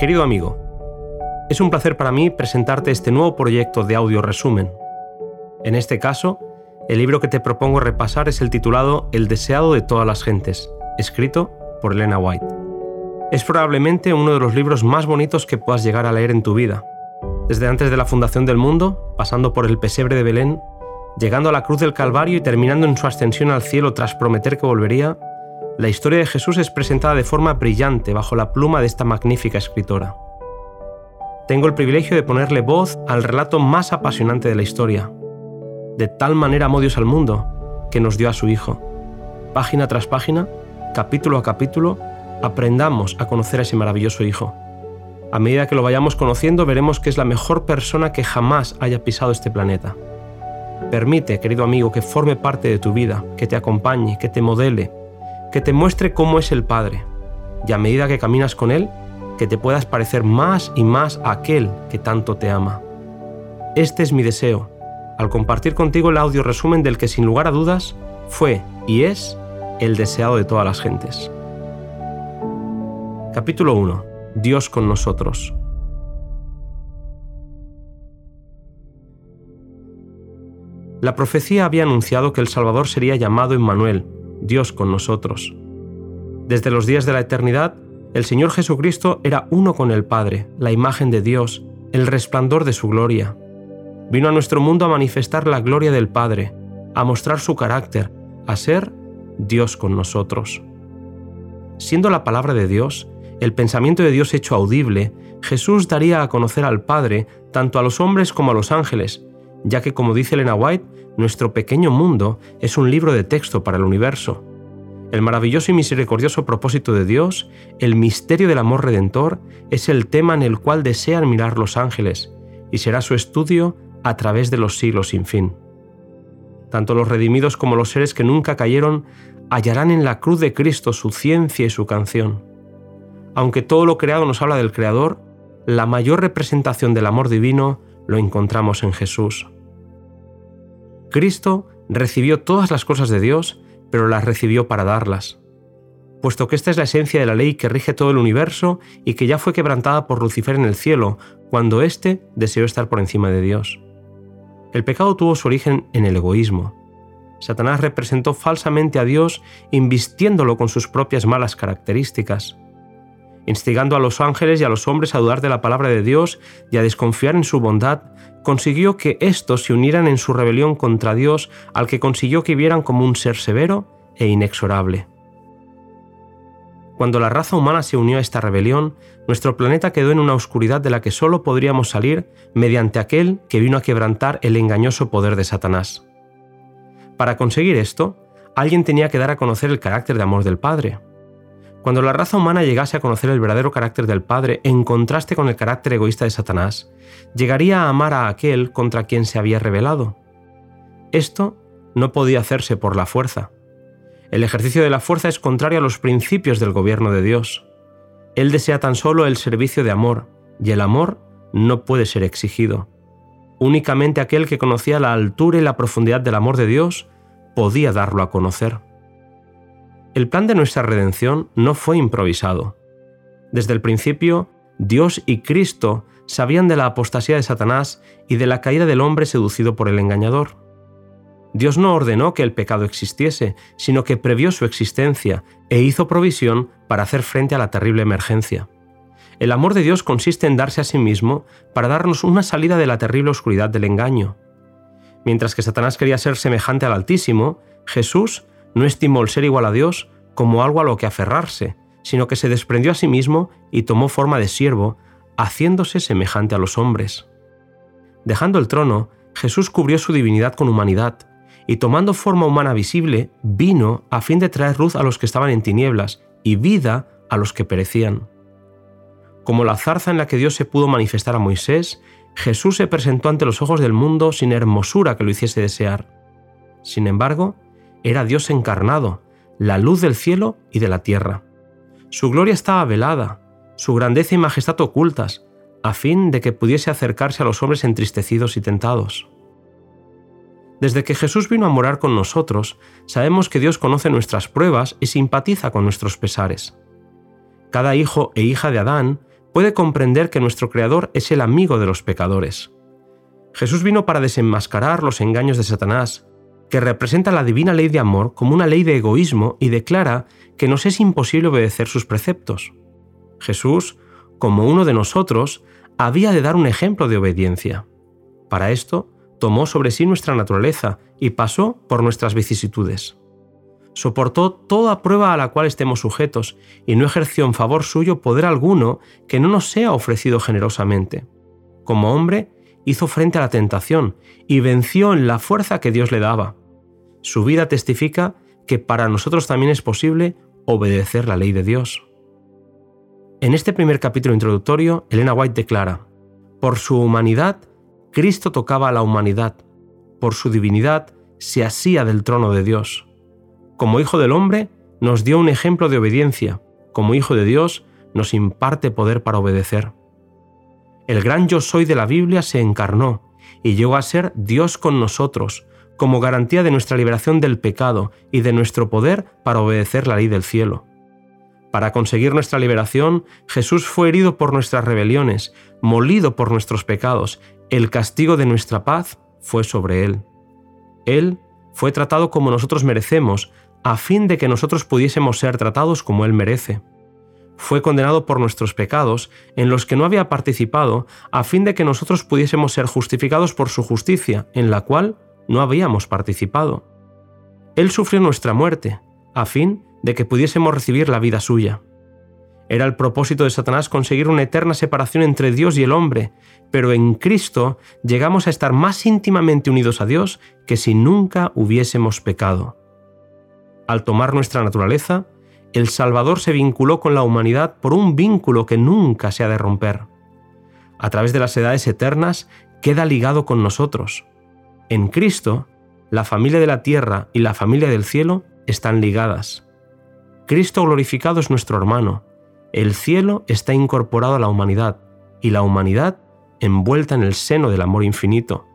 Querido amigo, es un placer para mí presentarte este nuevo proyecto de audio resumen. En este caso, el libro que te propongo repasar es el titulado El deseado de todas las gentes, escrito por Elena White. Es probablemente uno de los libros más bonitos que puedas llegar a leer en tu vida. Desde antes de la fundación del mundo, pasando por el pesebre de Belén, llegando a la cruz del Calvario y terminando en su ascensión al cielo tras prometer que volvería, la historia de Jesús es presentada de forma brillante bajo la pluma de esta magnífica escritora. Tengo el privilegio de ponerle voz al relato más apasionante de la historia. De tal manera amó al mundo que nos dio a su Hijo. Página tras página, capítulo a capítulo, aprendamos a conocer a ese maravilloso Hijo. A medida que lo vayamos conociendo, veremos que es la mejor persona que jamás haya pisado este planeta. Permite, querido amigo, que forme parte de tu vida, que te acompañe, que te modele, que te muestre cómo es el Padre. Y a medida que caminas con Él, que te puedas parecer más y más a aquel que tanto te ama. Este es mi deseo, al compartir contigo el audio resumen del que sin lugar a dudas fue y es el deseado de todas las gentes. Capítulo 1. Dios con nosotros. La profecía había anunciado que el Salvador sería llamado Emmanuel, Dios con nosotros. Desde los días de la eternidad, el Señor Jesucristo era uno con el Padre, la imagen de Dios, el resplandor de su gloria. Vino a nuestro mundo a manifestar la gloria del Padre, a mostrar su carácter, a ser Dios con nosotros. Siendo la palabra de Dios, el pensamiento de Dios hecho audible, Jesús daría a conocer al Padre tanto a los hombres como a los ángeles, ya que como dice Elena White, nuestro pequeño mundo es un libro de texto para el universo. El maravilloso y misericordioso propósito de Dios, el misterio del amor redentor, es el tema en el cual desean mirar los ángeles, y será su estudio a través de los siglos sin fin. Tanto los redimidos como los seres que nunca cayeron hallarán en la cruz de Cristo su ciencia y su canción. Aunque todo lo creado nos habla del Creador, la mayor representación del amor divino lo encontramos en Jesús. Cristo recibió todas las cosas de Dios, pero las recibió para darlas. Puesto que esta es la esencia de la ley que rige todo el universo y que ya fue quebrantada por Lucifer en el cielo, cuando éste deseó estar por encima de Dios. El pecado tuvo su origen en el egoísmo. Satanás representó falsamente a Dios invistiéndolo con sus propias malas características instigando a los ángeles y a los hombres a dudar de la palabra de Dios y a desconfiar en su bondad, consiguió que éstos se unieran en su rebelión contra Dios, al que consiguió que vieran como un ser severo e inexorable. Cuando la raza humana se unió a esta rebelión, nuestro planeta quedó en una oscuridad de la que solo podríamos salir mediante aquel que vino a quebrantar el engañoso poder de Satanás. Para conseguir esto, alguien tenía que dar a conocer el carácter de amor del Padre. Cuando la raza humana llegase a conocer el verdadero carácter del Padre en contraste con el carácter egoísta de Satanás, llegaría a amar a aquel contra quien se había rebelado. Esto no podía hacerse por la fuerza. El ejercicio de la fuerza es contrario a los principios del gobierno de Dios. Él desea tan solo el servicio de amor, y el amor no puede ser exigido. Únicamente aquel que conocía la altura y la profundidad del amor de Dios podía darlo a conocer. El plan de nuestra redención no fue improvisado. Desde el principio, Dios y Cristo sabían de la apostasía de Satanás y de la caída del hombre seducido por el engañador. Dios no ordenó que el pecado existiese, sino que previó su existencia e hizo provisión para hacer frente a la terrible emergencia. El amor de Dios consiste en darse a sí mismo para darnos una salida de la terrible oscuridad del engaño. Mientras que Satanás quería ser semejante al Altísimo, Jesús no estimó el ser igual a Dios como algo a lo que aferrarse, sino que se desprendió a sí mismo y tomó forma de siervo, haciéndose semejante a los hombres. Dejando el trono, Jesús cubrió su divinidad con humanidad, y tomando forma humana visible, vino a fin de traer luz a los que estaban en tinieblas y vida a los que perecían. Como la zarza en la que Dios se pudo manifestar a Moisés, Jesús se presentó ante los ojos del mundo sin hermosura que lo hiciese desear. Sin embargo, era Dios encarnado, la luz del cielo y de la tierra. Su gloria estaba velada, su grandeza y majestad ocultas, a fin de que pudiese acercarse a los hombres entristecidos y tentados. Desde que Jesús vino a morar con nosotros, sabemos que Dios conoce nuestras pruebas y simpatiza con nuestros pesares. Cada hijo e hija de Adán puede comprender que nuestro Creador es el amigo de los pecadores. Jesús vino para desenmascarar los engaños de Satanás, que representa la divina ley de amor como una ley de egoísmo y declara que nos es imposible obedecer sus preceptos. Jesús, como uno de nosotros, había de dar un ejemplo de obediencia. Para esto, tomó sobre sí nuestra naturaleza y pasó por nuestras vicisitudes. Soportó toda prueba a la cual estemos sujetos y no ejerció en favor suyo poder alguno que no nos sea ofrecido generosamente. Como hombre, hizo frente a la tentación y venció en la fuerza que Dios le daba. Su vida testifica que para nosotros también es posible obedecer la ley de Dios. En este primer capítulo introductorio, Elena White declara, por su humanidad, Cristo tocaba a la humanidad, por su divinidad, se asía del trono de Dios. Como Hijo del Hombre, nos dio un ejemplo de obediencia, como Hijo de Dios, nos imparte poder para obedecer. El gran yo soy de la Biblia se encarnó y llegó a ser Dios con nosotros, como garantía de nuestra liberación del pecado y de nuestro poder para obedecer la ley del cielo. Para conseguir nuestra liberación, Jesús fue herido por nuestras rebeliones, molido por nuestros pecados, el castigo de nuestra paz fue sobre él. Él fue tratado como nosotros merecemos, a fin de que nosotros pudiésemos ser tratados como Él merece. Fue condenado por nuestros pecados, en los que no había participado, a fin de que nosotros pudiésemos ser justificados por su justicia, en la cual no habíamos participado. Él sufrió nuestra muerte, a fin de que pudiésemos recibir la vida suya. Era el propósito de Satanás conseguir una eterna separación entre Dios y el hombre, pero en Cristo llegamos a estar más íntimamente unidos a Dios que si nunca hubiésemos pecado. Al tomar nuestra naturaleza, el Salvador se vinculó con la humanidad por un vínculo que nunca se ha de romper. A través de las edades eternas queda ligado con nosotros. En Cristo, la familia de la tierra y la familia del cielo están ligadas. Cristo glorificado es nuestro hermano. El cielo está incorporado a la humanidad y la humanidad envuelta en el seno del amor infinito.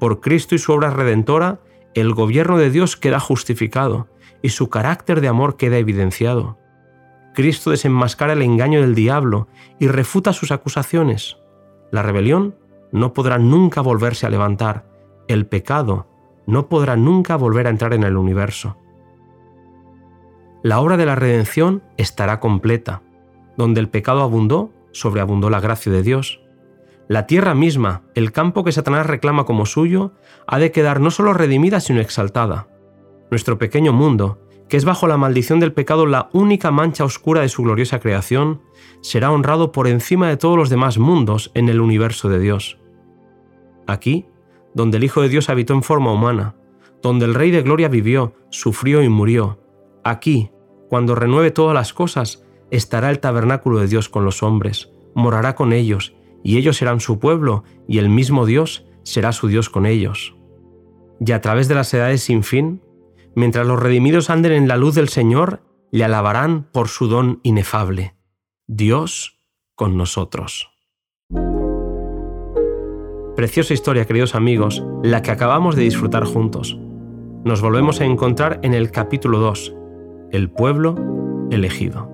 Por Cristo y su obra redentora, el gobierno de Dios queda justificado y su carácter de amor queda evidenciado. Cristo desenmascara el engaño del diablo y refuta sus acusaciones. La rebelión no podrá nunca volverse a levantar el pecado no podrá nunca volver a entrar en el universo. La obra de la redención estará completa. Donde el pecado abundó, sobreabundó la gracia de Dios. La tierra misma, el campo que Satanás reclama como suyo, ha de quedar no solo redimida, sino exaltada. Nuestro pequeño mundo, que es bajo la maldición del pecado la única mancha oscura de su gloriosa creación, será honrado por encima de todos los demás mundos en el universo de Dios. Aquí, donde el Hijo de Dios habitó en forma humana, donde el Rey de Gloria vivió, sufrió y murió. Aquí, cuando renueve todas las cosas, estará el tabernáculo de Dios con los hombres, morará con ellos, y ellos serán su pueblo, y el mismo Dios será su Dios con ellos. Y a través de las edades sin fin, mientras los redimidos anden en la luz del Señor, le alabarán por su don inefable. Dios con nosotros. Preciosa historia, queridos amigos, la que acabamos de disfrutar juntos. Nos volvemos a encontrar en el capítulo 2, El pueblo elegido.